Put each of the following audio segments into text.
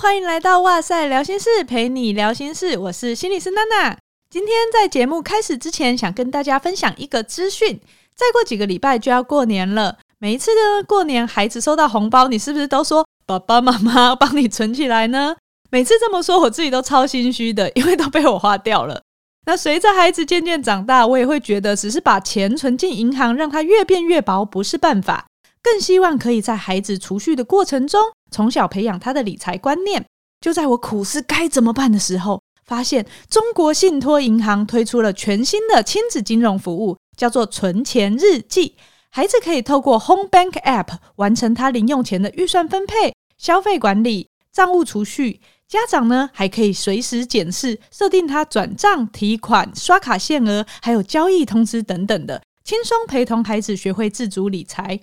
欢迎来到哇塞聊心室，陪你聊心事。我是心理师娜娜。今天在节目开始之前，想跟大家分享一个资讯。再过几个礼拜就要过年了，每一次的过年，孩子收到红包，你是不是都说爸爸妈妈帮你存起来呢？每次这么说，我自己都超心虚的，因为都被我花掉了。那随着孩子渐渐长大，我也会觉得，只是把钱存进银行，让它越变越薄，不是办法。更希望可以在孩子储蓄的过程中，从小培养他的理财观念。就在我苦思该怎么办的时候，发现中国信托银行推出了全新的亲子金融服务，叫做存钱日记。孩子可以透过 Home Bank App 完成他零用钱的预算分配、消费管理、账务储蓄。家长呢，还可以随时检视、设定他转账、提款、刷卡限额，还有交易通知等等的，轻松陪同孩子学会自主理财。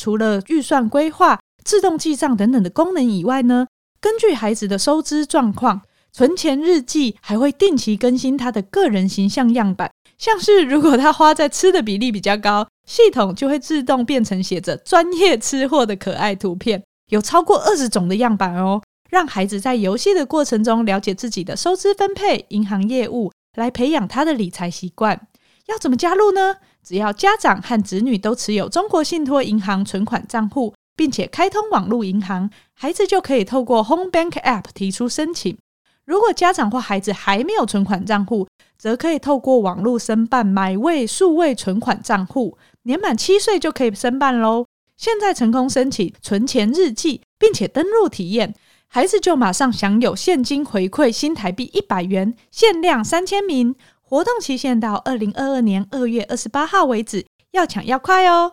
除了预算规划、自动记账等等的功能以外呢，根据孩子的收支状况，存钱日记还会定期更新他的个人形象样板。像是如果他花在吃的比例比较高，系统就会自动变成写着“专业吃货”的可爱图片。有超过二十种的样板哦，让孩子在游戏的过程中了解自己的收支分配、银行业务，来培养他的理财习惯。要怎么加入呢？只要家长和子女都持有中国信托银行存款账户，并且开通网络银行，孩子就可以透过 Home Bank App 提出申请。如果家长或孩子还没有存款账户，则可以透过网络申办买位数位存款账户，年满七岁就可以申办喽。现在成功申请存钱日记，并且登录体验，孩子就马上享有现金回馈新台币一百元，限量三千名。活动期限到二零二二年二月二十八号为止，要抢要快哦！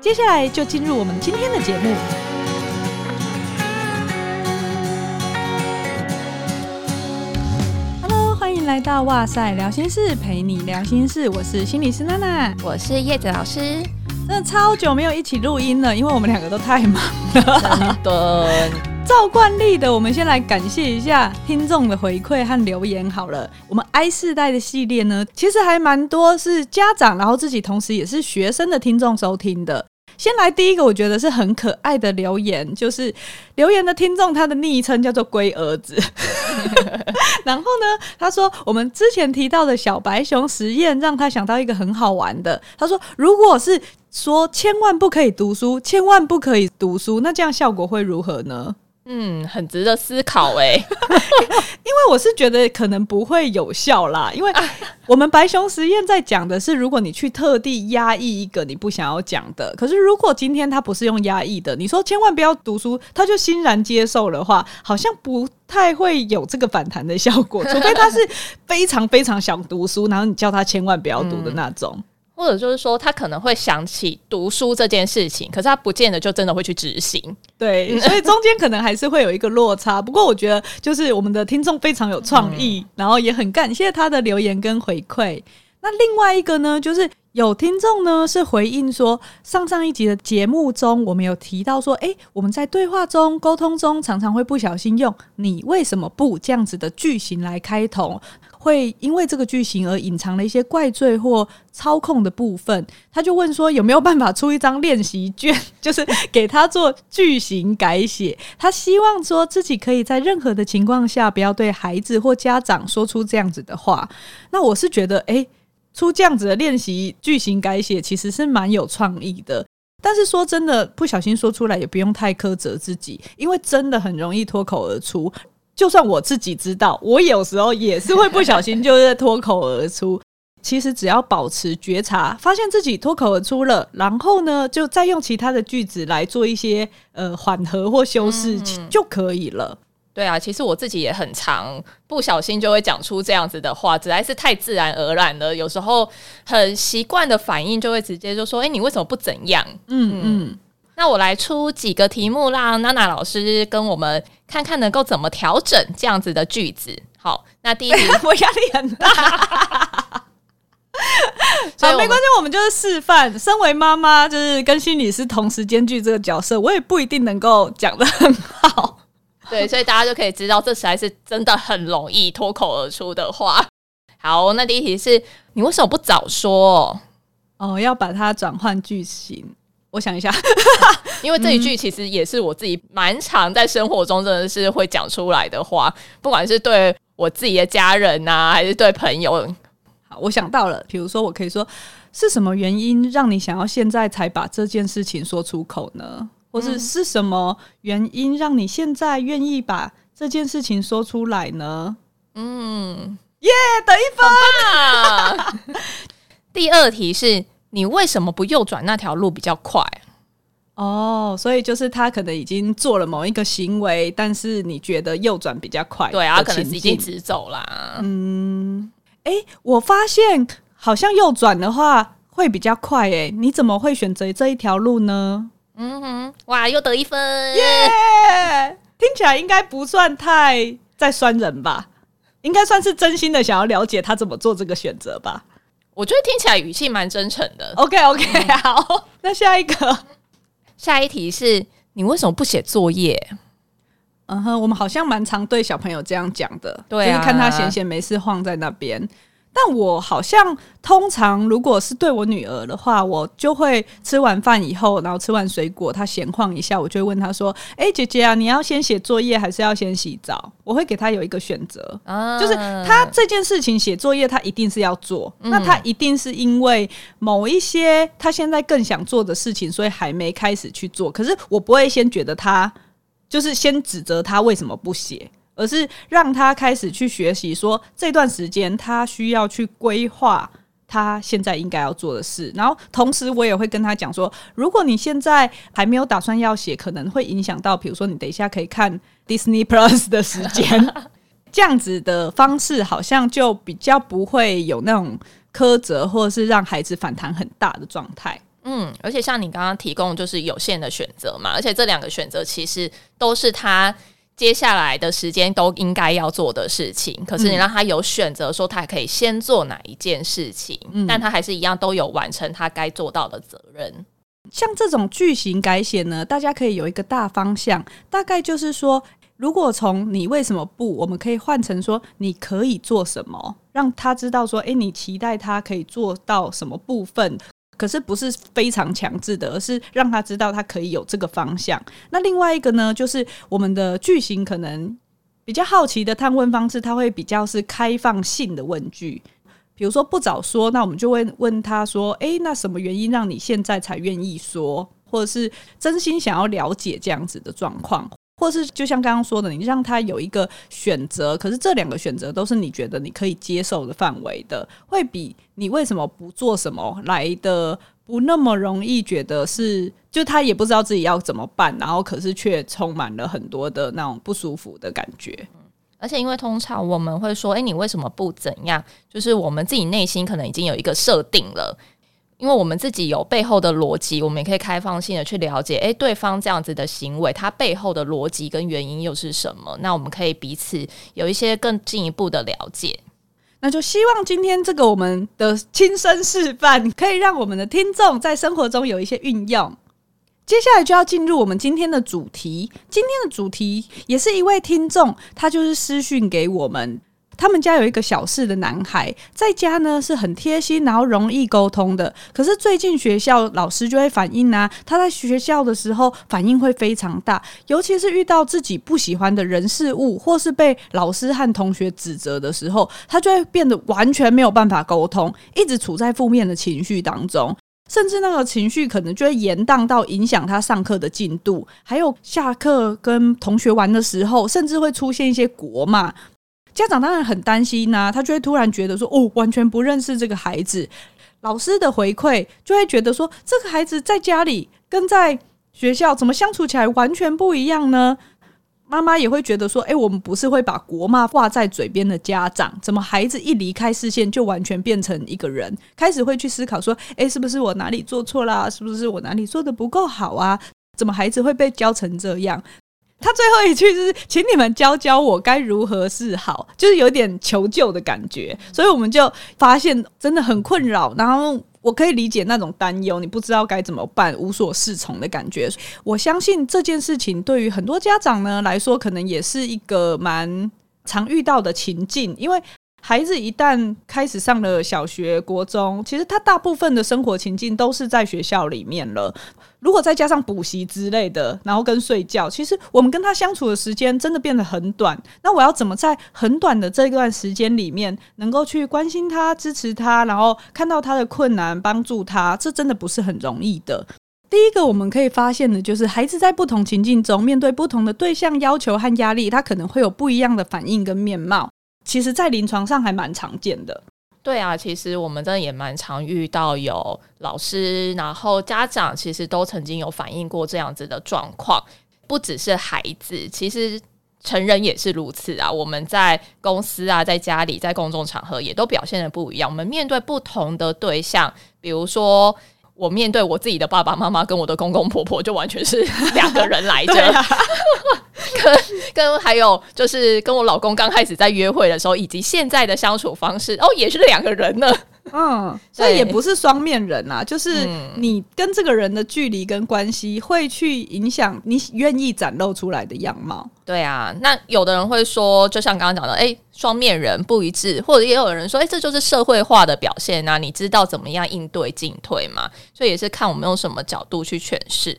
接下来就进入我们今天的节目。Hello，欢迎来到哇塞聊心事，陪你聊心事。我是心理师娜娜，我是叶子老师。真的超久没有一起录音了，因为我们两个都太忙了。真的。照惯例的，我们先来感谢一下听众的回馈和留言好了。我们 I 世代的系列呢，其实还蛮多是家长，然后自己同时也是学生的听众收听的。先来第一个，我觉得是很可爱的留言，就是留言的听众他的昵称叫做龟儿子。然后呢，他说我们之前提到的小白熊实验，让他想到一个很好玩的。他说，如果是说千万不可以读书，千万不可以读书，那这样效果会如何呢？嗯，很值得思考哎，因为我是觉得可能不会有效啦，因为我们白熊实验在讲的是，如果你去特地压抑一个你不想要讲的，可是如果今天他不是用压抑的，你说千万不要读书，他就欣然接受的话，好像不太会有这个反弹的效果，除非他是非常非常想读书，然后你叫他千万不要读的那种。嗯或者就是说，他可能会想起读书这件事情，可是他不见得就真的会去执行。对，所以中间可能还是会有一个落差。不过我觉得，就是我们的听众非常有创意，嗯，然后也很感谢他的留言跟回馈。那另外一个呢，就是有听众呢是回应说，上上一集的节目中，我们有提到说，诶，我们在对话中、沟通中，常常会不小心用“你为什么不”这样子的句型来开头。会因为这个句型而隐藏了一些怪罪或操控的部分，他就问说有没有办法出一张练习卷，就是给他做句型改写。他希望说自己可以在任何的情况下不要对孩子或家长说出这样子的话。那我是觉得，诶，出这样子的练习句型改写其实是蛮有创意的。但是说真的，不小心说出来也不用太苛责自己，因为真的很容易脱口而出。就算我自己知道，我有时候也是会不小心就是脱口而出。其实只要保持觉察，发现自己脱口而出了，然后呢，就再用其他的句子来做一些呃缓和或修饰就可以了。对啊，其实我自己也很常不小心就会讲出这样子的话，实在是太自然而然了。有时候很习惯的反应就会直接就说：“哎，你为什么不怎样？”嗯嗯。那我来出几个题目，让娜娜老师跟我们看看能够怎么调整这样子的句子。好，那第一题 我压力很大，好，没关系，我们就是示范。身为妈妈，就是跟心理师同时兼具这个角色，我也不一定能够讲得很好。对，所以大家就可以知道，这实在是真的很容易脱口而出的话。好，那第一题是你为什么不早说？哦，要把它转换句型。我想一下，因为这一句其实也是我自己蛮常在生活中真的是会讲出来的话，不管是对我自己的家人啊，还是对朋友。好，我想到了，比如说我可以说，是什么原因让你想要现在才把这件事情说出口呢？或是是什么原因让你现在愿意把这件事情说出来呢？嗯，耶，得一分。第二题是。你为什么不右转那条路比较快？哦，所以就是他可能已经做了某一个行为，但是你觉得右转比较快？对啊，可能是已经直走啦。嗯，哎、欸，我发现好像右转的话会比较快、欸。哎，你怎么会选择这一条路呢？嗯哼，哇，又得一分，耶、yeah!！听起来应该不算太在酸人吧？应该算是真心的想要了解他怎么做这个选择吧？我觉得听起来语气蛮真诚的。OK OK，好，那下一个，下一题是你为什么不写作业？嗯哼，我们好像蛮常对小朋友这样讲的，对啊，就是看他闲闲没事晃在那边。但我好像通常如果是对我女儿的话，我就会吃完饭以后，然后吃完水果，她闲晃一下，我就会问她说：“哎、欸，姐姐啊，你要先写作业还是要先洗澡？”我会给她有一个选择，啊、就是她这件事情写作业，她一定是要做，嗯、那她一定是因为某一些她现在更想做的事情，所以还没开始去做。可是我不会先觉得她，就是先指责她为什么不写。而是让他开始去学习，说这段时间他需要去规划他现在应该要做的事。然后同时，我也会跟他讲说，如果你现在还没有打算要写，可能会影响到，比如说你等一下可以看 Disney Plus 的时间。这样子的方式好像就比较不会有那种苛责，或者是让孩子反弹很大的状态。嗯，而且像你刚刚提供就是有限的选择嘛，而且这两个选择其实都是他。接下来的时间都应该要做的事情，可是你让他有选择，说他可以先做哪一件事情，嗯，但他还是一样都有完成他该做到的责任。像这种句型改写呢，大家可以有一个大方向，大概就是说，如果从你为什么不，我们可以换成说你可以做什么，让他知道说，诶，你期待他可以做到什么部分。可是不是非常强制的，而是让他知道他可以有这个方向。那另外一个呢，就是我们的句型可能比较好奇的探问方式，他会比较是开放性的问句。比如说不早说，那我们就会问他说：“诶，那什么原因让你现在才愿意说？”或者是真心想要了解这样子的状况。或是就像刚刚说的，你让他有一个选择，可是这两个选择都是你觉得你可以接受的范围的，会比你为什么不做什么来的不那么容易觉得是，就他也不知道自己要怎么办，然后可是却充满了很多的那种不舒服的感觉。而且因为通常我们会说，诶，你为什么不怎样？就是我们自己内心可能已经有一个设定了。因为我们自己有背后的逻辑，我们也可以开放性的去了解，诶，对方这样子的行为，他背后的逻辑跟原因又是什么？那我们可以彼此有一些更进一步的了解。那就希望今天这个我们的亲身示范，可以让我们的听众在生活中有一些运用。接下来就要进入我们今天的主题，今天的主题也是一位听众，他就是私讯给我们。他们家有一个小四的男孩，在家呢是很贴心，然后容易沟通的。可是最近学校老师就会反映啊，他在学校的时候反应会非常大，尤其是遇到自己不喜欢的人事物，或是被老师和同学指责的时候，他就会变得完全没有办法沟通，一直处在负面的情绪当中，甚至那个情绪可能就会延宕到影响他上课的进度，还有下课跟同学玩的时候，甚至会出现一些国骂。家长当然很担心呐、他就会突然觉得说，哦，完全不认识这个孩子。老师的回馈就会觉得说，这个孩子在家里跟在学校怎么相处起来完全不一样呢？妈妈也会觉得说，诶，我们不是会把国骂挂在嘴边的家长，怎么孩子一离开视线就完全变成一个人？开始会去思考说，诶，是不是我哪里做错啦？是不是我哪里做得不够好啊？怎么孩子会被教成这样？他最后一句就是，请你们教教我该如何是好，就是有点求救的感觉。所以我们就发现真的很困扰，然后我可以理解那种担忧，你不知道该怎么办，无所适从的感觉。我相信这件事情对于很多家长呢来说，可能也是一个蛮常遇到的情境，因为孩子一旦开始上了小学、国中，其实他大部分的生活情境都是在学校里面了。如果再加上补习之类的，然后跟睡觉，其实我们跟他相处的时间真的变得很短。那我要怎么在很短的这段时间里面，能够去关心他、支持他，然后看到他的困难，帮助他？这真的不是很容易的。第一个我们可以发现的就是，孩子在不同情境中，面对不同的对象要求和压力，他可能会有不一样的反应跟面貌。其实，在临床上还蛮常见的。对啊，其实我们真的也蛮常遇到有老师，然后家长其实都曾经有反映过这样子的状况，不只是孩子，其实成人也是如此啊。我们在公司啊，在家里，在公众场合也都表现得不一样。我们面对不同的对象，比如说。我面对我自己的爸爸妈妈跟我的公公婆婆，就完全是 两个人来着。啊、跟跟还有就是跟我老公刚开始在约会的时候，以及现在的相处方式，哦，也是两个人呢。嗯，所以也不是双面人啊，就是你跟这个人的距离跟关系会去影响你愿意展露出来的样貌。对啊，那有的人会说，就像刚刚讲的，哎，双面人不一致，或者也有人说，哎，这就是社会化的表现啊，你知道怎么样应对进退嘛？所以也是看我们用什么角度去诠释。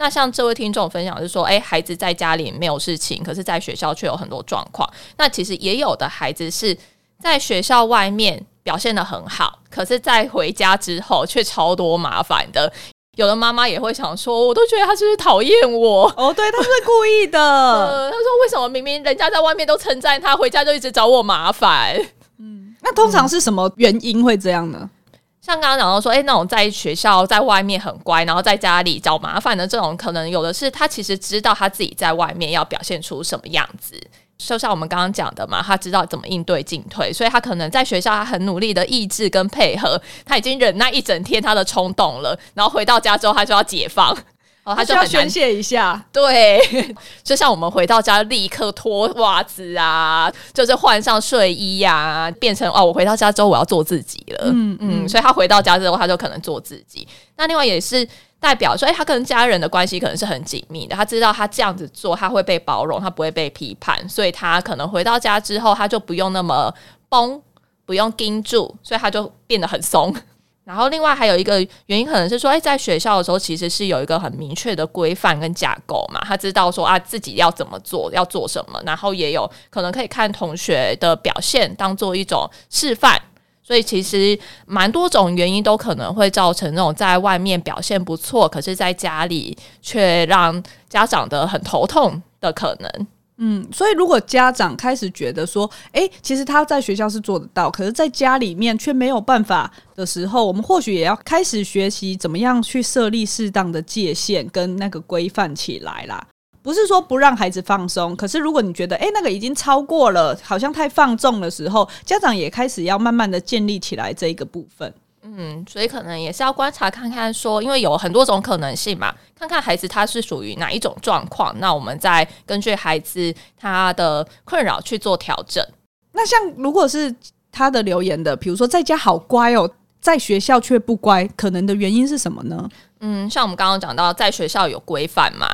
那像这位听众分享是说，哎，孩子在家里没有事情，可是在学校却有很多状况。那其实也有的孩子是在学校外面。表现的很好，可是，在回家之后却超多麻烦的。有的妈妈也会想说，我都觉得他就是讨厌我哦，对，他是故意的。呃，他说为什么明明人家在外面都称赞他，回家就一直找我麻烦？嗯，那通常是什么原因会这样呢？嗯，像刚刚讲到说，哎，那种在学校在外面很乖，然后在家里找麻烦的这种，可能有的是他其实知道他自己在外面要表现出什么样子。就像我们刚刚讲的嘛，他知道怎么应对进退，所以他可能在学校他很努力的抑制跟配合，他已经忍耐一整天他的冲动了，然后回到家之后他就要解放，哦，他就要宣泄一下。对，就像我们回到家立刻脱袜子啊，就是换上睡衣呀，啊，变成哦，我回到家之后我要做自己了。嗯嗯，所以他回到家之后他就可能做自己。那另外也是。代表说，哎，他跟家人的关系可能是很紧密的。他知道他这样子做，他会被包容，他不会被批判，所以他可能回到家之后，他就不用那么绷，不用盯住，所以他就变得很松。然后，另外还有一个原因，可能是说，哎，在学校的时候，其实是有一个很明确的规范跟架构嘛。他知道说啊，自己要怎么做，要做什么，然后也有可能可以看同学的表现，当做一种示范。所以其实蛮多种原因都可能会造成那种在外面表现不错，可是在家里却让家长的很头痛的可能。嗯，所以如果家长开始觉得说，诶，其实他在学校是做得到，可是在家里面却没有办法的时候，我们或许也要开始学习怎么样去设立适当的界限跟那个规范起来啦。不是说不让孩子放松，可是如果你觉得诶，那个已经超过了，好像太放纵的时候，家长也开始要慢慢的建立起来这一个部分。嗯，所以可能也是要观察看看说，说因为有很多种可能性嘛，看看孩子他是属于哪一种状况，那我们再根据孩子他的困扰去做调整。那像如果是他的留言的，比如说在家好乖哦，在学校却不乖，可能的原因是什么呢？嗯，像我们刚刚讲到，在学校有规范嘛。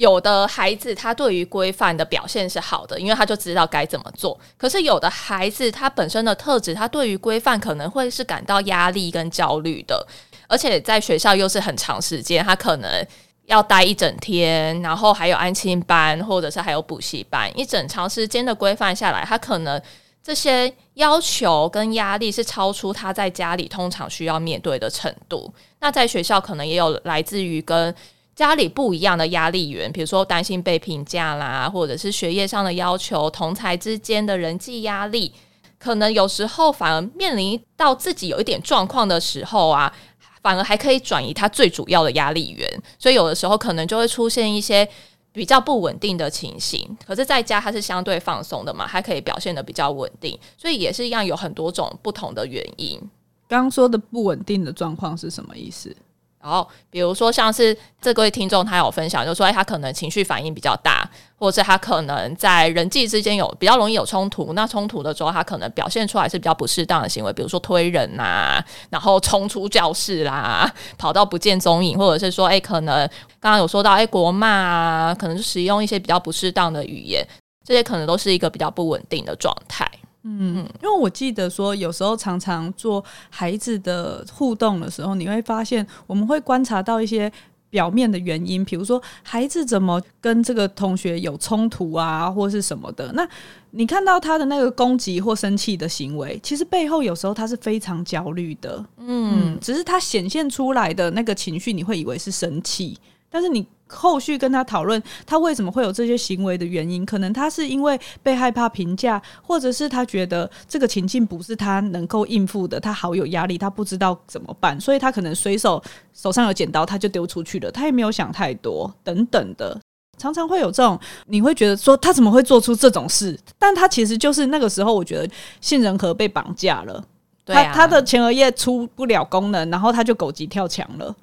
有的孩子他对于规范的表现是好的，因为他就知道该怎么做。可是有的孩子他本身的特质，他对于规范可能会是感到压力跟焦虑的，而且在学校又是很长时间，他可能要待一整天，然后还有安亲班或者是还有补习班，一整长时间的规范下来，他可能这些要求跟压力是超出他在家里通常需要面对的程度。那在学校可能也有来自于跟家里不一样的压力源，比如说担心被评价啦，或者是学业上的要求，同才之间的人际压力，可能有时候反而面临到自己有一点状况的时候啊，反而还可以转移他最主要的压力源，所以有的时候可能就会出现一些比较不稳定的情形。可是在家他是相对放松的嘛，还可以表现得比较稳定，所以也是一样有很多种不同的原因。刚刚说的不稳定的状况是什么意思？然后，比如说像是这位听众，他有分享，就说，哎，他可能情绪反应比较大，或者是他可能在人际之间有比较容易有冲突。那冲突的时候，他可能表现出来是比较不适当的行为，比如说推人呐、啊，然后冲出教室啦，跑到不见踪影，或者是说，哎，可能刚刚有说到，哎，国骂啊，可能使用一些比较不适当的语言，这些可能都是一个比较不稳定的状态。嗯，因为我记得说，有时候常常做孩子的互动的时候，你会发现我们会观察到一些表面的原因，比如说孩子怎么跟这个同学有冲突啊，或是什么的。那你看到他的那个攻击或生气的行为，其实背后有时候他是非常焦虑的。嗯，只是他显现出来的那个情绪，你会以为是生气，但是你。后续跟他讨论他为什么会有这些行为的原因，可能他是因为被害怕评价，或者是他觉得这个情境不是他能够应付的，他好有压力，他不知道怎么办，所以他可能随手手上有剪刀，他就丢出去了，他也没有想太多等等的，常常会有这种，你会觉得说他怎么会做出这种事？但他其实就是那个时候，我觉得杏仁核被绑架了，他他的前额叶出不了功能，然后他就狗急跳墙了，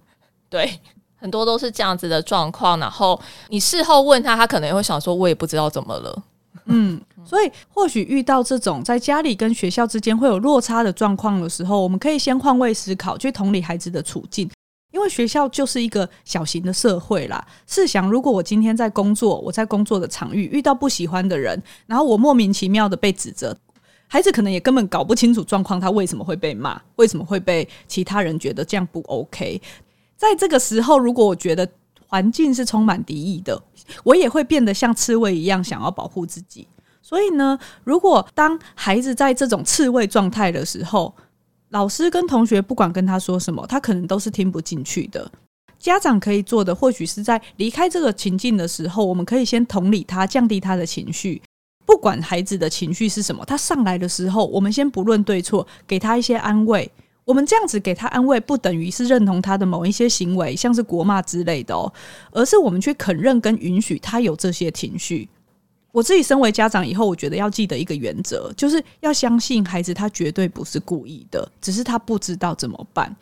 对。很多都是这样子的状况，然后你事后问他，他可能也会想说：“我也不知道怎么了。”嗯，所以或许遇到这种在家里跟学校之间会有落差的状况的时候，我们可以先换位思考，去同理孩子的处境，因为学校就是一个小型的社会啦。试想，如果我今天在工作，我在工作的场域遇到不喜欢的人，然后我莫名其妙的被指责，孩子可能也根本搞不清楚状况，他为什么会被骂，为什么会被其他人觉得这样不 OK。在这个时候，如果我觉得环境是充满敌意的，我也会变得像刺猬一样想要保护自己。所以呢，如果当孩子在这种刺猬状态的时候，老师跟同学不管跟他说什么，他可能都是听不进去的。家长可以做的，或许是在离开这个情境的时候，我们可以先同理他，降低他的情绪。不管孩子的情绪是什么，他上来的时候，我们先不论对错，给他一些安慰。我们这样子给他安慰，不等于是认同他的某一些行为，像是国骂之类的哦，而是我们去肯认跟允许他有这些情绪。我自己身为家长以后，我觉得要记得一个原则，就是要相信孩子他绝对不是故意的，只是他不知道怎么办，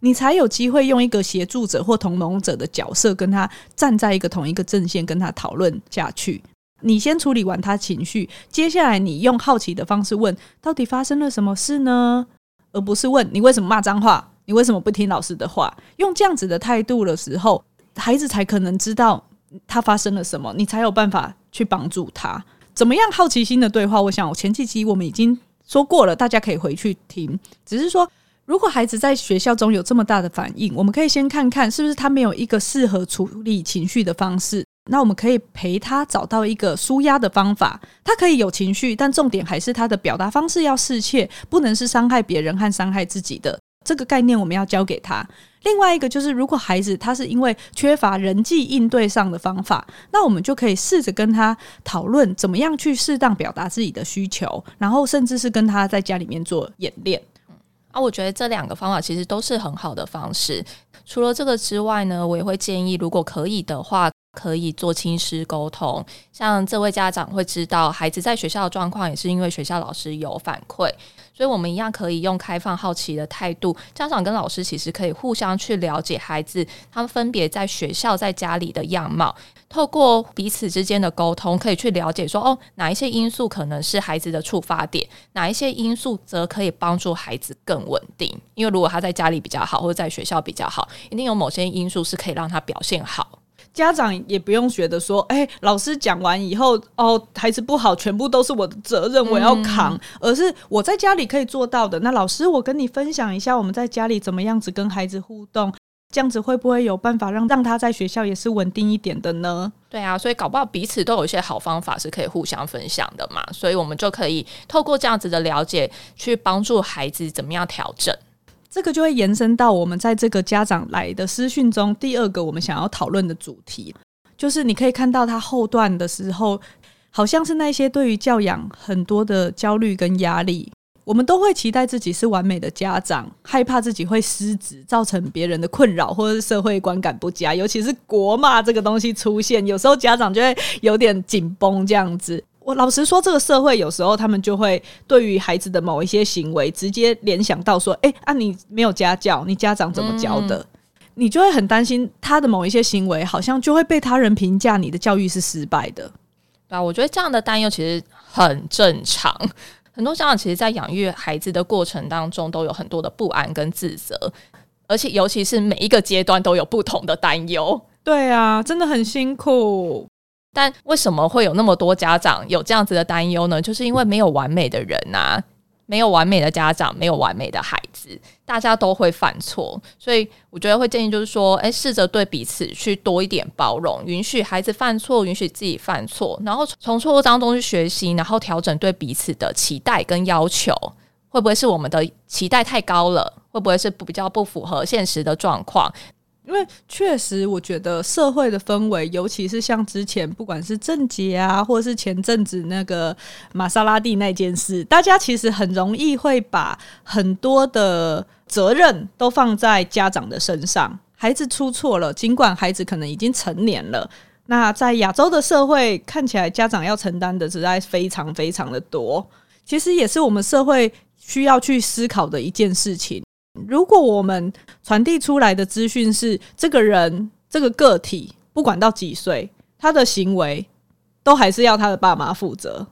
你才有机会用一个协助者或同盟者的角色，跟他站在一个同一个阵线，跟他讨论下去。你先处理完他情绪，接下来你用好奇的方式问，到底发生了什么事呢？而不是问你为什么骂脏话，你为什么不听老师的话？用这样子的态度的时候，孩子才可能知道他发生了什么，你才有办法去帮助他。怎么样好奇心的对话？我想我前几集我们已经说过了，大家可以回去听。只是说，如果孩子在学校中有这么大的反应，我们可以先看看是不是他没有一个适合处理情绪的方式。那我们可以陪他找到一个舒压的方法。他可以有情绪，但重点还是他的表达方式要适切，不能是伤害别人和伤害自己的这个概念，我们要教给他。另外一个就是，如果孩子他是因为缺乏人际应对上的方法，那我们就可以试着跟他讨论怎么样去适当表达自己的需求，然后甚至是跟他在家里面做演练。啊，我觉得这两个方法其实都是很好的方式。除了这个之外呢，我也会建议，如果可以的话。可以做亲师沟通，像这位家长会知道孩子在学校的状况，也是因为学校老师有反馈，所以我们一样可以用开放好奇的态度，家长跟老师其实可以互相去了解孩子他们分别在学校在家里的样貌，透过彼此之间的沟通，可以去了解说哦，哪一些因素可能是孩子的触发点，哪一些因素则可以帮助孩子更稳定，因为如果他在家里比较好，或者在学校比较好，一定有某些因素是可以让他表现好。家长也不用觉得说，哎、欸，老师讲完以后，哦，孩子不好，全部都是我的责任，我要扛。嗯、而是我在家里可以做到的。那老师，我跟你分享一下，我们在家里怎么样子跟孩子互动，这样子会不会有办法让让他在学校也是稳定一点的呢？对啊，所以搞不好彼此都有一些好方法是可以互相分享的嘛。所以我们就可以透过这样子的了解，去帮助孩子怎么样调整。这个就会延伸到我们在这个家长来的私讯中，第二个我们想要讨论的主题，就是你可以看到他后段的时候，好像是那些对于教养很多的焦虑跟压力，我们都会期待自己是完美的家长，害怕自己会失职，造成别人的困扰，或者是社会观感不佳，尤其是国骂这个东西出现，有时候家长就会有点紧绷这样子。我老实说，这个社会有时候他们就会对于孩子的某一些行为直接联想到说：“哎，啊，你没有家教，你家长怎么教的？”嗯，你就会很担心他的某一些行为，好像就会被他人评价你的教育是失败的。对啊，我觉得这样的担忧其实很正常。很多家长其实，在养育孩子的过程当中，都有很多的不安跟自责，而且尤其是每一个阶段都有不同的担忧。对啊，真的很辛苦。但为什么会有那么多家长有这样子的担忧呢？就是因为没有完美的人呐、啊，没有完美的家长，没有完美的孩子，大家都会犯错。所以我觉得会建议就是说，诶，试着对彼此去多一点包容，允许孩子犯错，允许自己犯错，然后从错误当中去学习，然后调整对彼此的期待跟要求。会不会是我们的期待太高了？会不会是比较不符合现实的状况？因为确实，我觉得社会的氛围，尤其是像之前不管是郑捷啊，或是前阵子那个玛莎拉蒂那件事，大家其实很容易会把很多的责任都放在家长的身上。孩子出错了，尽管孩子可能已经成年了，那在亚洲的社会看起来，家长要承担的实在非常非常的多。其实也是我们社会需要去思考的一件事情。如果我们传递出来的资讯是这个人这个个体不管到几岁，他的行为都还是要他的爸妈负责，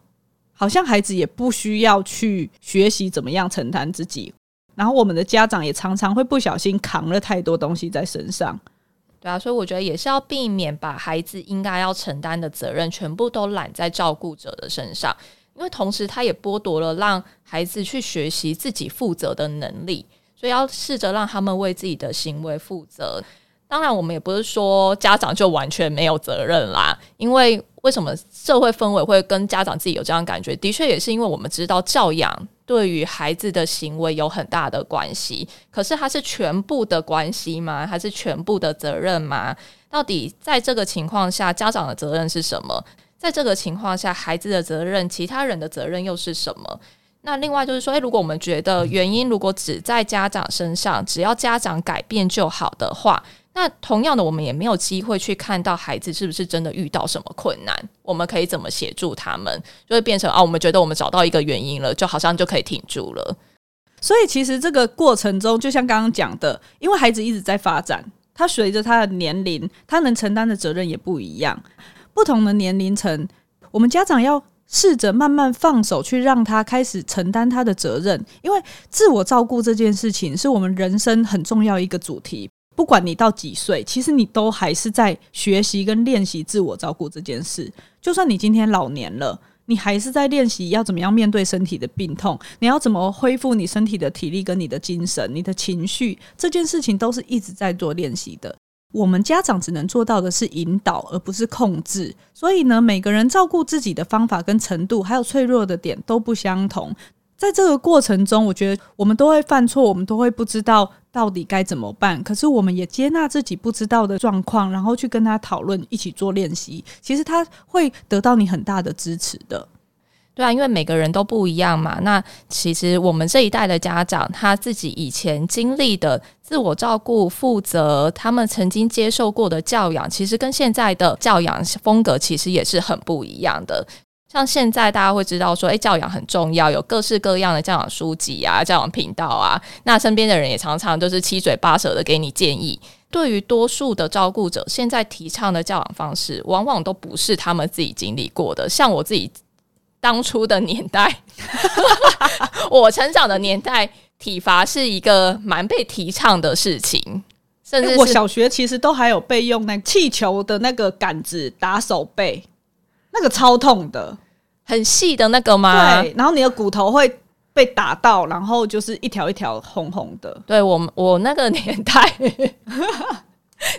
好像孩子也不需要去学习怎么样承担自己。然后我们的家长也常常会不小心扛了太多东西在身上。对啊，所以我觉得也是要避免把孩子应该要承担的责任全部都揽在照顾者的身上，因为同时他也剥夺了让孩子去学习自己负责的能力。所以要试着让他们为自己的行为负责。当然，我们也不是说家长就完全没有责任啦。因为为什么社会氛围会跟家长自己有这样感觉？的确也是因为我们知道教养对于孩子的行为有很大的关系。可是它是全部的关系吗？还是全部的责任吗？到底在这个情况下，家长的责任是什么？在这个情况下，孩子的责任，其他人的责任又是什么？那另外就是说，诶，如果我们觉得原因如果只在家长身上，只要家长改变就好的话，那同样的，我们也没有机会去看到孩子是不是真的遇到什么困难，我们可以怎么协助他们，就会变成啊，我们觉得我们找到一个原因了，就好像就可以挺住了。所以其实这个过程中，就像刚刚讲的，因为孩子一直在发展，他随着他的年龄，他能承担的责任也不一样，不同的年龄层，我们家长要。试着慢慢放手，去让他开始承担他的责任，因为自我照顾这件事情是我们人生很重要一个主题。不管你到几岁，其实你都还是在学习跟练习自我照顾这件事。就算你今天老年了，你还是在练习要怎么样面对身体的病痛，你要怎么恢复你身体的体力跟你的精神、你的情绪，这件事情都是一直在做练习的。我们家长只能做到的是引导，而不是控制。所以呢，每个人照顾自己的方法跟程度，还有脆弱的点都不相同。在这个过程中，我觉得我们都会犯错，我们都会不知道到底该怎么办。可是，我们也接纳自己不知道的状况，然后去跟他讨论，一起做练习。其实他会得到你很大的支持的。对啊，因为每个人都不一样嘛。那其实我们这一代的家长，他自己以前经历的自我照顾、负责，他们曾经接受过的教养，其实跟现在的教养风格其实也是很不一样的。像现在大家会知道说，诶，教养很重要，有各式各样的教养书籍啊、教养频道啊。那身边的人也常常都是七嘴八舌的给你建议。对于多数的照顾者，现在提倡的教养方式，往往都不是他们自己经历过的。像我自己。当初的年代，我成长的年代，体罚是一个蛮被提倡的事情，甚至我小学其实都还有被用那气球的那个杆子打手背，那个超痛的，很细的那个吗？对，然后你的骨头会被打到，然后就是一条一条红红的。对，我我那个年代。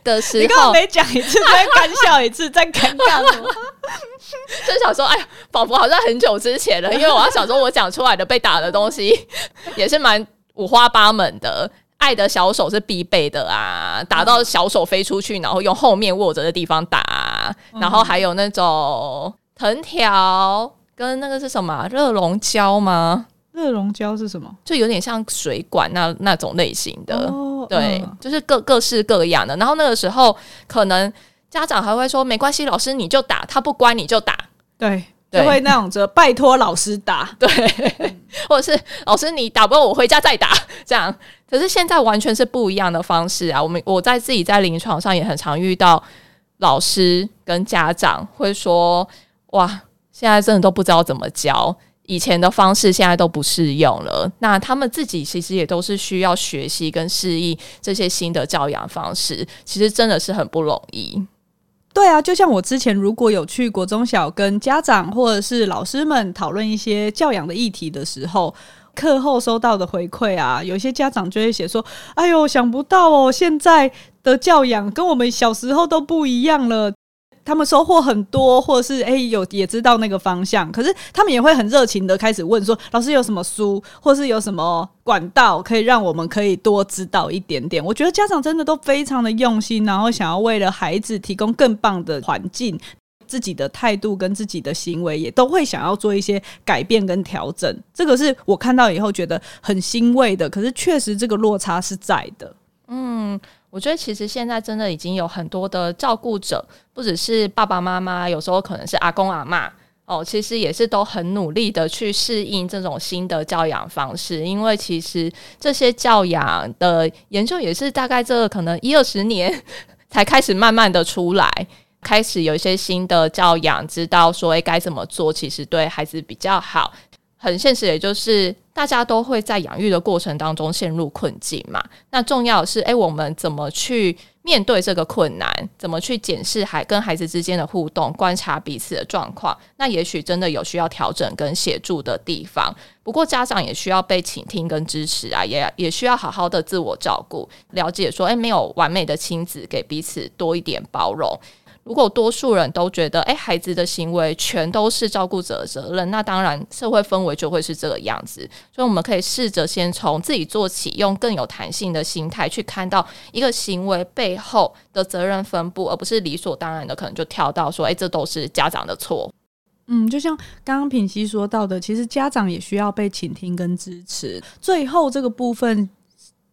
的时候，你刚刚每讲一次，再干笑一次，再尴尬什么？就想说，哎呀，仿佛好像很久之前了。因为我要想说，我讲出来的被打的东西 也是蛮五花八门的。爱的小手是必备的啊，打到小手飞出去，然后用后面握着的地方打，然后还有那种藤条跟那个是什么热熔胶吗？热熔胶是什么？就有点像水管那那种类型的，哦、对，嗯、就是各各式各样的。然后那个时候，可能家长还会说：“没关系，老师你就打，他不乖你就打。”对，对就会那种着拜托老师打，对，或者是老师你打不过我回家再打 这样。可是现在完全是不一样的方式啊！我们我在自己在临床上也很常遇到老师跟家长会说：“哇，现在真的都不知道怎么教。”以前的方式现在都不适用了，那他们自己其实也都是需要学习跟适应这些新的教养方式，其实真的是很不容易。对啊，就像我之前如果有去国中小跟家长或者是老师们讨论一些教养的议题的时候，课后收到的回馈啊，有些家长就会写说：“哎呦，想不到哦，现在的教养跟我们小时候都不一样了。”他们收获很多，或者是诶、有也知道那个方向，可是他们也会很热情的开始问说：“老师有什么书，或是有什么管道可以让我们可以多知道一点点？”我觉得家长真的都非常的用心，然后想要为了孩子提供更棒的环境，自己的态度跟自己的行为也都会想要做一些改变跟调整。这个是我看到以后觉得很欣慰的。可是确实这个落差是在的。嗯。我觉得其实现在真的已经有很多的照顾者，不只是爸爸妈妈，有时候可能是阿公阿嬷哦，其实也是都很努力的去适应这种新的教养方式。因为其实这些教养的研究也是大概这可能一二十年 才开始慢慢的出来，开始有一些新的教养，知道说诶该怎么做，其实对孩子比较好。很现实，也就是大家都会在养育的过程当中陷入困境嘛。那重要的是，诶，我们怎么去面对这个困难？怎么去检视孩跟孩子之间的互动，观察彼此的状况？那也许真的有需要调整跟协助的地方。不过家长也需要被倾听跟支持啊，也也需要好好的自我照顾，了解说，诶，没有完美的亲子，给彼此多一点包容。如果多数人都觉得，诶，孩子的行为全都是照顾者的责任，那当然社会氛围就会是这个样子。所以，我们可以试着先从自己做起，用更有弹性的心态去看到一个行为背后的责任分布，而不是理所当然的可能就跳到说，诶，这都是家长的错。嗯，就像刚刚品熙说到的，其实家长也需要被倾听跟支持。最后这个部分。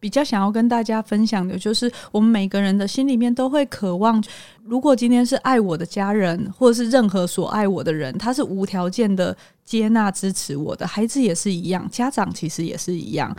比较想要跟大家分享的，就是我们每个人的心里面都会渴望，如果今天是爱我的家人，或者是任何所爱我的人，他是无条件的接纳支持我的，孩子也是一样，家长其实也是一样。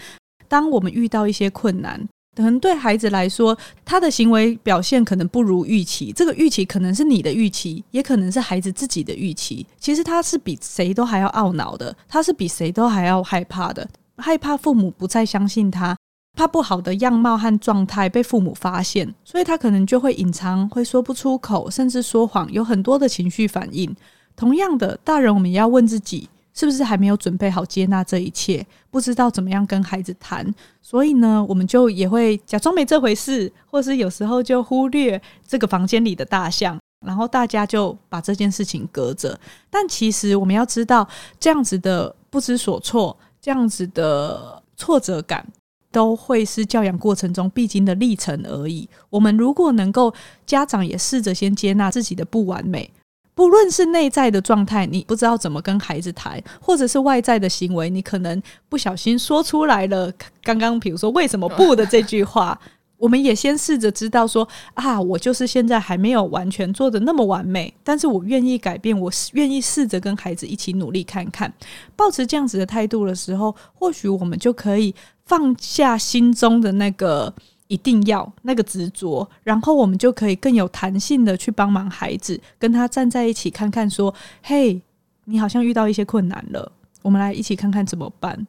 当我们遇到一些困难，可能对孩子来说，他的行为表现可能不如预期，这个预期可能是你的预期，也可能是孩子自己的预期。其实他是比谁都还要懊恼的，他是比谁都还要害怕的，害怕父母不再相信他。怕不好的样貌和状态被父母发现，所以他可能就会隐藏，会说不出口，甚至说谎，有很多的情绪反应。同样的，大人我们也要问自己，是不是还没有准备好接纳这一切，不知道怎么样跟孩子谈。所以呢，我们就也会假装没这回事，或是有时候就忽略这个房间里的大象，然后大家就把这件事情隔着。但其实我们要知道，这样子的不知所措，这样子的挫折感。都会是教养过程中必经的历程而已。我们如果能够，家长也试着先接纳自己的不完美，不论是内在的状态，你不知道怎么跟孩子谈，或者是外在的行为，你可能不小心说出来了。刚刚比如说为什么不的这句话，我们也先试着知道说啊，我就是现在还没有完全做得那么完美，但是我愿意改变，我愿意试着跟孩子一起努力看看。保持这样子的态度的时候，或许我们就可以。放下心中的那个一定要那个执着，然后我们就可以更有弹性的去帮忙孩子，跟他站在一起，看看说：“嘿，你好像遇到一些困难了，我们来一起看看怎么办。”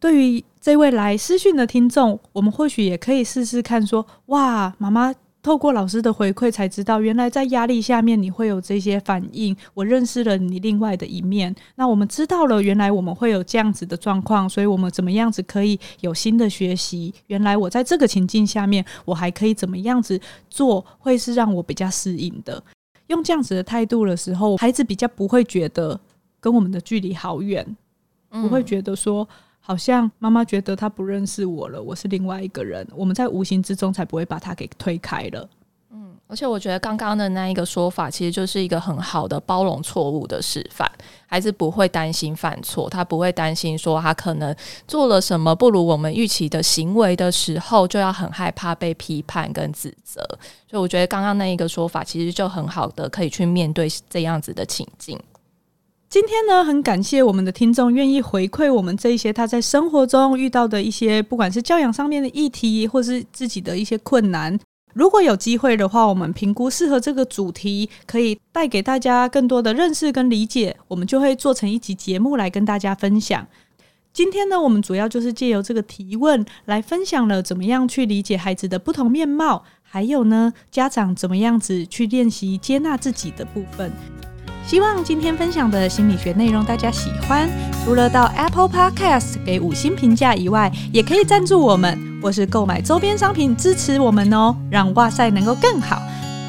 对于这位来私讯的听众，我们或许也可以试试看说：“哇，妈妈。”透过老师的回馈才知道，原来在压力下面你会有这些反应。我认识了你另外的一面。那我们知道了，原来我们会有这样子的状况，所以我们怎么样子可以有新的学习？原来我在这个情境下面，我还可以怎么样子做，会是让我比较适应的。用这样子的态度的时候，孩子比较不会觉得跟我们的距离好远，不会觉得说。好像妈妈觉得他不认识我了，我是另外一个人，我们在无形之中才不会把他给推开了。嗯，而且我觉得刚刚的那一个说法，其实就是一个很好的包容错误的示范。孩子不会担心犯错，他不会担心说他可能做了什么不如我们预期的行为的时候，就要很害怕被批判跟指责。所以我觉得刚刚那一个说法，其实就很好的可以去面对这样子的情境。今天呢，很感谢我们的听众愿意回馈我们这一些他在生活中遇到的一些，不管是教养上面的议题，或是自己的一些困难。如果有机会的话，我们评估适合这个主题，可以带给大家更多的认识跟理解，我们就会做成一集节目来跟大家分享。今天呢，我们主要就是借由这个提问来分享了怎么样去理解孩子的不同面貌，还有呢，家长怎么样子去练习接纳自己的部分。希望今天分享的心理学内容大家喜欢。除了到 Apple Podcast 给五星评价以外，也可以赞助我们，或是购买周边商品支持我们哦，让哇塞能够更好。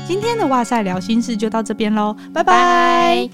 今天的哇塞聊心事就到这边喽，拜拜。